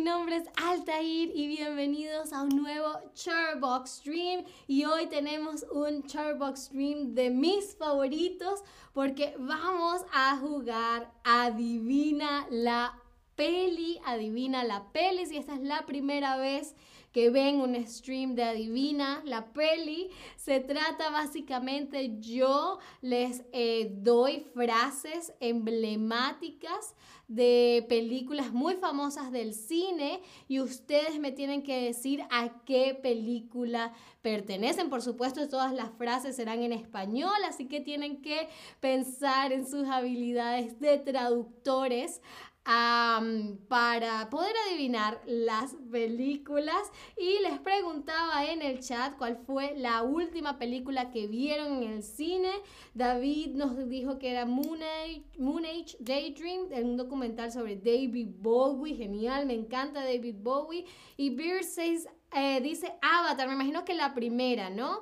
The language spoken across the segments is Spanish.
Mi nombre es Altair y bienvenidos a un nuevo Charbox Stream. Y hoy tenemos un Charbox Stream de mis favoritos porque vamos a jugar Adivina la peli, Adivina la peli. Si esta es la primera vez que ven un stream de Adivina la peli. Se trata básicamente, yo les eh, doy frases emblemáticas de películas muy famosas del cine y ustedes me tienen que decir a qué película pertenecen. Por supuesto, todas las frases serán en español, así que tienen que pensar en sus habilidades de traductores para poder adivinar las películas y les preguntaba en el chat cuál fue la última película que vieron en el cine. David nos dijo que era Moon Age, Moon Daydream, un documental sobre David Bowie, genial, me encanta David Bowie. Y Beer says, eh, dice Avatar, me imagino que la primera, ¿no?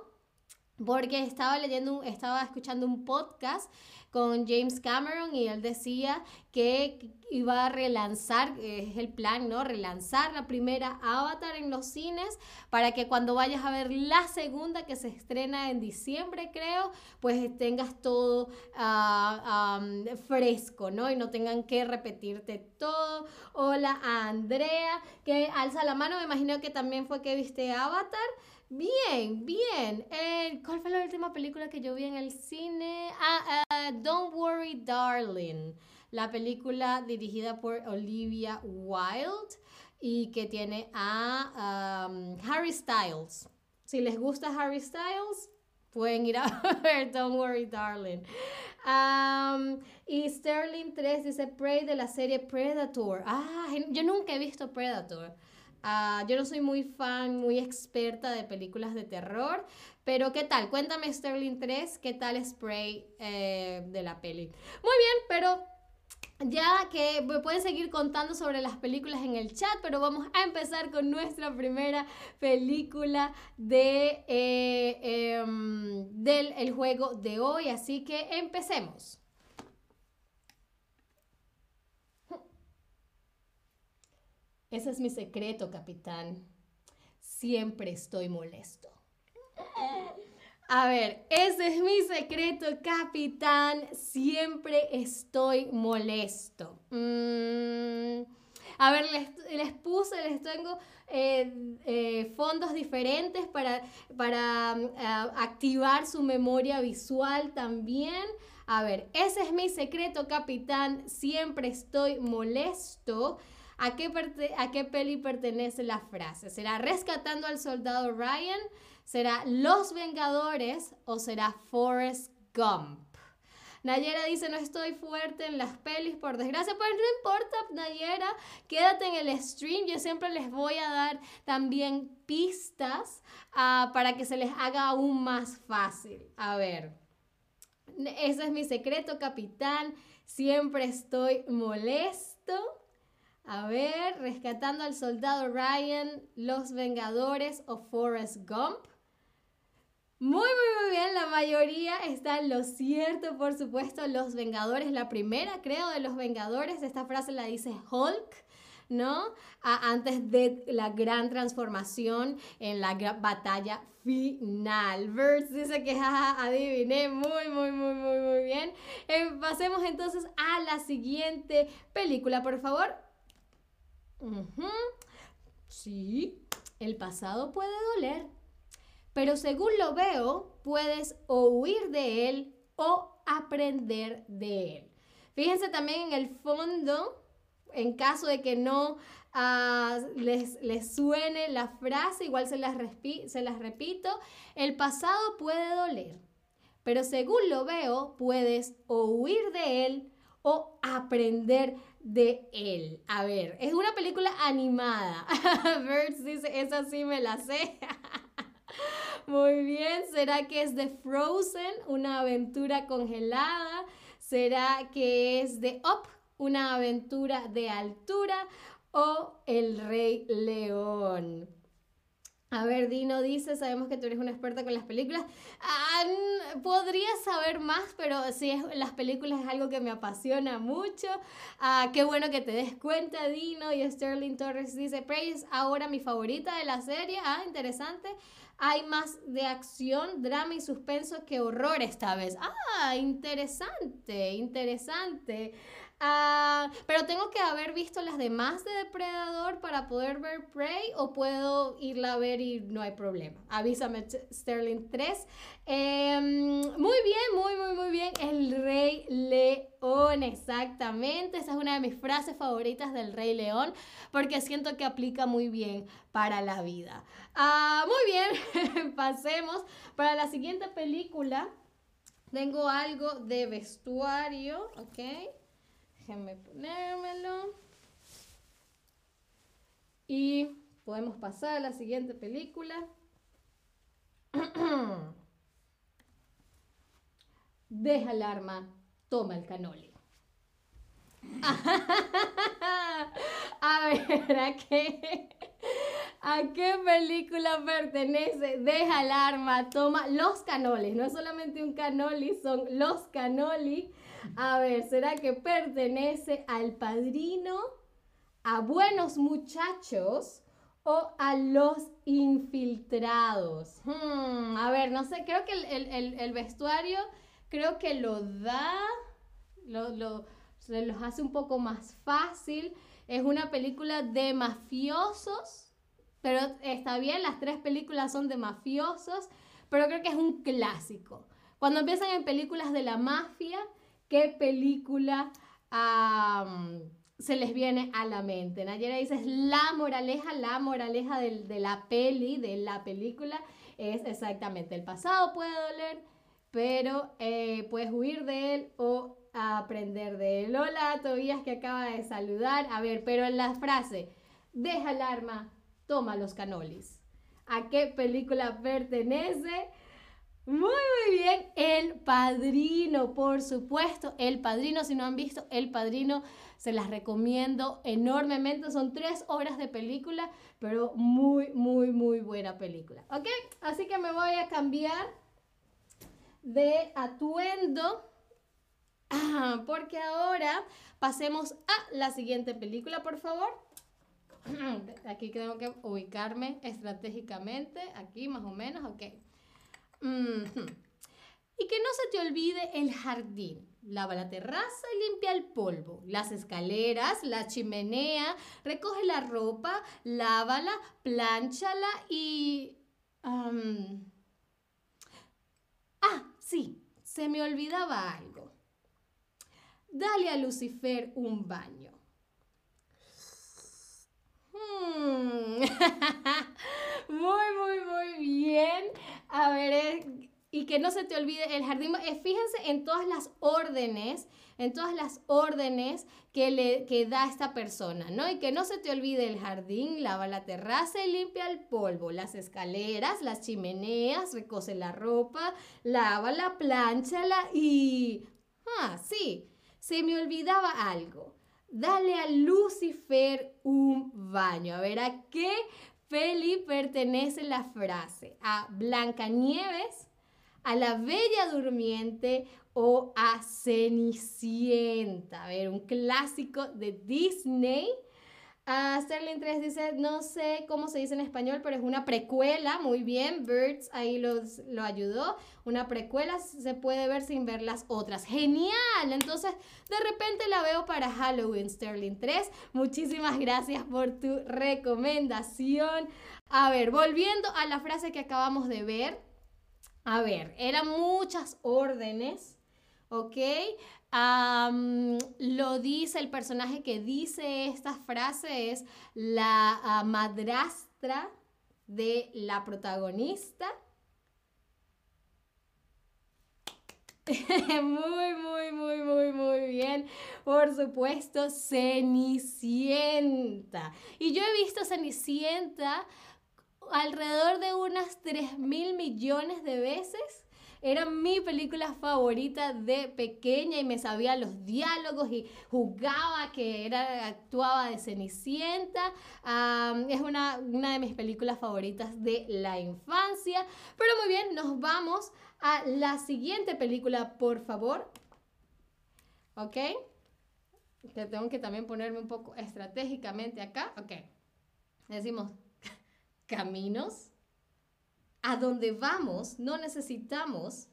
Porque estaba leyendo, estaba escuchando un podcast con James Cameron y él decía que iba a relanzar, es el plan, ¿no? Relanzar la primera Avatar en los cines para que cuando vayas a ver la segunda que se estrena en diciembre, creo, pues tengas todo ah, fresco, ¿no? Y no tengan que repetirte todo. Hola a Andrea, que alza la mano, me imagino que también fue que viste Avatar. Bien, bien. Eh, ¿Cuál fue la última película que yo vi en el cine? Ah, uh, Don't Worry, Darling. La película dirigida por Olivia Wilde y que tiene a um, Harry Styles. Si les gusta Harry Styles, pueden ir a ver Don't Worry, Darling. Um, y Sterling 3 dice Prey de la serie Predator. Ah, yo nunca he visto Predator. Ah, yo no soy muy fan, muy experta de películas de terror, pero ¿qué tal? Cuéntame Sterling 3, ¿qué tal Spray eh, de la peli? Muy bien, pero ya que me pueden seguir contando sobre las películas en el chat, pero vamos a empezar con nuestra primera película de, eh, em, del el juego de hoy, así que empecemos. Ese es mi secreto, capitán. Siempre estoy molesto. A ver, ese es mi secreto, capitán. Siempre estoy molesto. Mm, a ver, les, puse, les tengo eh, eh, fondos diferentes para, para eh, activar su memoria visual también. A ver, ese es mi secreto, capitán. Siempre estoy molesto. ¿A qué, ¿A qué peli pertenece la frase? ¿Será Rescatando al Soldado Ryan? ¿Será Los Vengadores? ¿O será Forrest Gump? Nayera dice, no estoy fuerte en las pelis, por desgracia, pero no importa, Nayera, quédate en el stream, yo siempre les voy a dar también pistas ah, para que se les haga aún más fácil. A ver, ese es mi secreto, capitán, siempre estoy molesto. A ver, rescatando al soldado Ryan, Los Vengadores o Forrest Gump. Muy, muy, muy bien, la mayoría está en lo cierto, por supuesto, Los Vengadores, la primera creo de Los Vengadores, esta frase la dice Hulk, ¿no? antes de la gran transformación en la batalla final. Verse dice que adiviné muy, muy, muy, muy, muy bien. Eh, pasemos entonces a la siguiente película, por favor. Sí, el pasado puede doler, pero según lo veo, puedes o huir de él o aprender de él. Fíjense también en el fondo, en caso de que no ah, les, les, suene la frase, igual se las, se las repito, el pasado puede doler, pero según lo veo, puedes o huir de él o aprender de él. A ver, es una película animada. Birds dice, esa sí me la sé. Muy bien, ¿será que es de Frozen, una aventura congelada? ¿Será que es de Up, una aventura de altura? ¿O El Rey León? A ver, Dino dice, sabemos que tú eres una experta con las películas. Ah, podría saber más, pero sí, las películas es algo que me apasiona mucho. Ah, qué bueno que te des cuenta, Dino. Y Sterling Torres dice, Prey es ahora mi favorita de la serie. Ah, interesante. Hay más de acción, drama y suspenso que horror esta vez. Ah, interesante, interesante. Ah, pero tengo que haber visto las demás de Depredador para poder ver Prey o puedo irla a ver y no hay problema. Avísame Sterling 3. Em, muy bien, muy, muy, muy bien. El Rey León, exactamente. Esa es una de mis frases favoritas del Rey León porque siento que aplica muy bien para la vida. Ah, muy bien, pasemos para la siguiente película. Tengo algo de vestuario, ¿ok? Déjenme ponérmelo. Y podemos pasar a la siguiente película. Deja el arma, toma el canoli. a ver, ¿a qué? ¿A qué película pertenece? Deja el arma, toma los canolis. No es solamente un canoli, son los canoli a ver, ¿será que pertenece al padrino, a buenos muchachos o a los infiltrados? Hmm, a ver, no sé, creo que el, vestuario creo que lo da, lo, lo, se los hace un poco más fácil. Es una película de mafiosos, pero está bien, las tres películas son de mafiosos, pero creo que es un clásico. Cuando empiezan en películas de la mafia, ¿qué película se les viene a la mente? Nayera dice, es la moraleja, la moraleja de, la peli, de la película, es exactamente, el pasado puede doler, pero eh, puedes huir de él o aprender de él. Hola, Tobías que acaba de saludar. A ver, pero en la frase, deja el arma, toma los canolis. ¿A qué película pertenece? Muy, muy bien. El Padrino, por supuesto. El Padrino, si no han visto El Padrino, se las recomiendo enormemente. Son tres horas de película, pero muy, muy, muy buena película. ¿Ok? Así que me voy a cambiar de atuendo. Porque ahora pasemos a la siguiente película, por favor. Aquí tengo que ubicarme estratégicamente. Aquí más o menos, ok. Y que no se te olvide el jardín. Lava la terraza y limpia el polvo. Las escaleras, la chimenea, recoge la ropa, lávala, planchala y... Ah, sí, se me olvidaba algo. Dale a Lucifer un baño. Hmm. muy, muy, muy bien. A ver, eh, y que no se te olvide el jardín. Eh, fíjense en todas las órdenes, en todas las órdenes que le que da esta persona, ¿no? Y que no se te olvide el jardín, lava la terraza y limpia el polvo, las escaleras, las chimeneas, recoce la ropa, lava la planchala y... Ah, sí, se me olvidaba algo. Dale a Lucifer un baño. A ver, ¿a qué Feli pertenece la frase a Blancanieves, a la Bella Durmiente o a Cenicienta. A ver, un clásico de Disney Uh, Sterling 3 dice, no sé cómo se dice en español, pero es una precuela, muy bien, Birds ahí los, lo ayudó, una precuela se puede ver sin ver las otras, genial, entonces de repente la veo para Halloween, Sterling 3, muchísimas gracias por tu recomendación. A ver, volviendo a la frase que acabamos de ver, a ver, eran muchas órdenes, ¿ok? lo dice el personaje que dice esta frase es la ah, madrastra de la protagonista. muy, muy, muy, muy, muy bien. Por supuesto, Cenicienta. Y yo he visto Cenicienta alrededor de unas 3 mil millones de veces Era mi película favorita de pequeña y me sabía los diálogos y jugaba que era, actuaba de Cenicienta. es una, una de mis películas favoritas de la infancia. Pero muy bien, nos vamos a la siguiente película, por favor. ¿Ok? Que tengo que también ponerme un poco estratégicamente acá. Ok. Decimos caminos. A donde vamos no necesitamos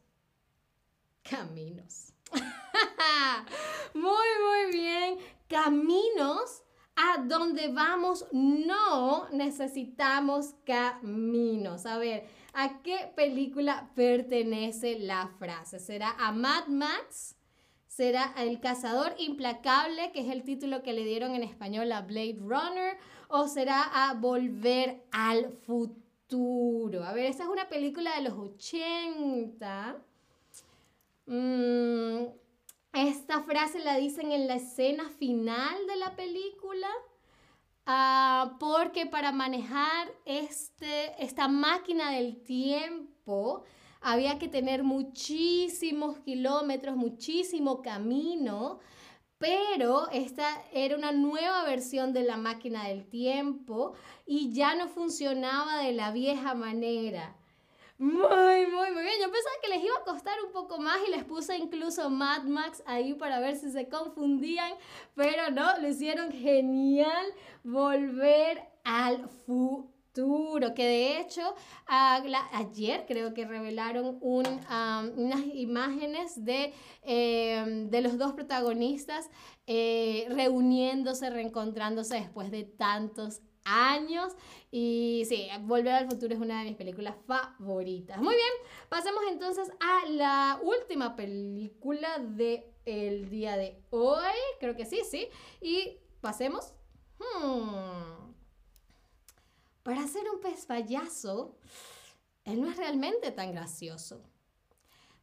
caminos. muy, muy bien. Caminos. A donde vamos no necesitamos caminos. A ver, ¿a qué película pertenece la frase? ¿Será a Mad Max? será El cazador implacable, que es el título que le dieron en español a Blade Runner, o será a Volver al futuro. A ver, esta es una película de los 80. Mm, esta frase la dicen en la escena final de la película. Ah, porque para manejar este, esta máquina del tiempo, había que tener muchísimos kilómetros, muchísimo camino, pero esta era una nueva versión de la máquina del tiempo y ya no funcionaba de la vieja manera. Muy, muy, muy bien. Yo pensaba que les iba a costar un poco más y les puse incluso Mad Max ahí para ver si se confundían, pero no, lo hicieron genial. Volver al futuro que de hecho ayer creo que revelaron unas imágenes de, em, de, los dos protagonistas eh, reuniéndose, reencontrándose después de tantos años. Y sí, Volver al Futuro es una de mis películas favoritas. Muy bien, pasemos entonces a la última película del el día de hoy. Creo que sí, sí. Y pasemos. Hmm. Para ser un pez payaso, él no es realmente tan gracioso.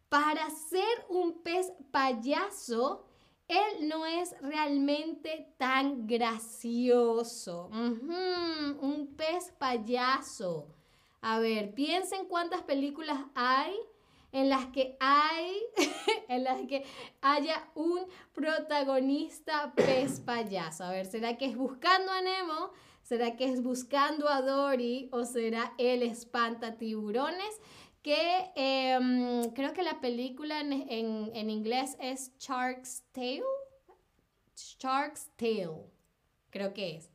Para ser un pez payaso, él no es realmente tan gracioso. un pez payaso. A ver, piensen cuántas películas hay en las que hay, en las que haya un protagonista pez payaso. A ver, ¿será que es Buscando a Nemo? ¿Será que es buscando a Dory o será el espanta tiburones? Que em, creo que la película en, inglés es Shark's Tale. Shark's Tale, creo que es.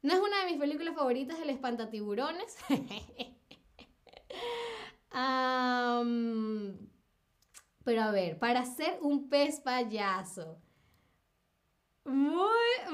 No es una de mis películas favoritas, el espantatiburones. um, pero a ver, para ser un pez payaso, muy,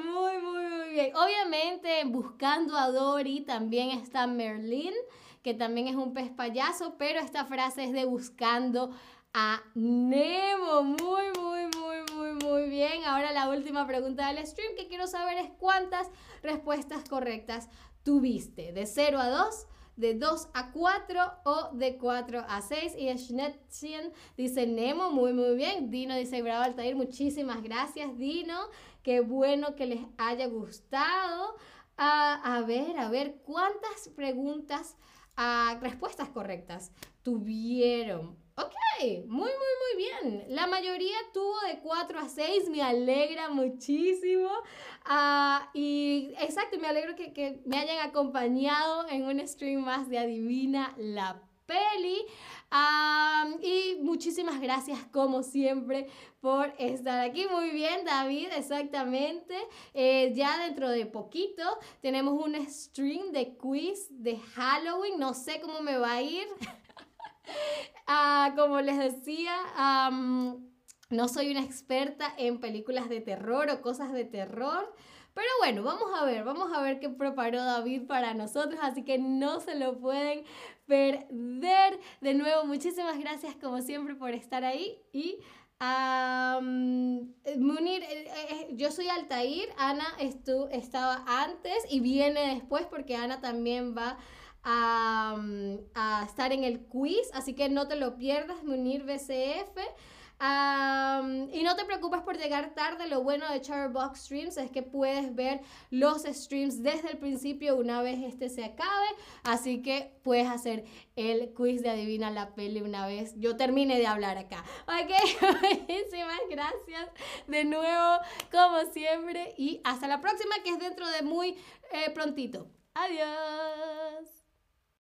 muy, muy, muy bien. Obviamente, buscando a Dory también está Merlin, que también es un pez payaso, pero esta frase es de buscando a Nemo. Muy, muy, muy, muy, muy bien. Ahora la última pregunta del stream que quiero saber es cuántas respuestas correctas tuviste. De 0 a 2 de 2 a 4 o de 4 a 6. Y Schnetzchen dice Nemo, muy muy bien. Dino dice Bravo Altair, muchísimas gracias Dino. Qué bueno que les haya gustado. a ver, a ver, ¿cuántas preguntas, a respuestas correctas tuvieron? Ok, muy, muy, muy bien. La mayoría tuvo de 4 a 6, me alegra muchísimo. Ah, y exacto, me alegro que, que, me hayan acompañado en un stream más de Adivina la Peli. Y muchísimas gracias como siempre por estar aquí. Muy bien, David, exactamente. Eh, ya dentro de poquito tenemos un stream de quiz de Halloween. No sé cómo me va a ir. Ah, como les decía, no soy una experta en películas de terror o cosas de terror. Pero bueno, vamos a ver, vamos a ver qué preparó David para nosotros, así que no se lo pueden perder. De nuevo, muchísimas gracias como siempre por estar ahí y Munir, eh, eh, yo soy Altair, Ana estu estaba antes y viene después porque Ana también va a, estar en el quiz, así que no te lo pierdas, Munir BCF. Y no te preocupes por llegar tarde, lo bueno de Charbox Streams es que puedes ver los streams desde el principio una vez este se acabe, así que puedes hacer el quiz de Adivina la Peli una vez yo termine de hablar acá. Ok, muchísimas gracias de nuevo, como siempre, y hasta la próxima que es dentro de muy eh, prontito. Adiós.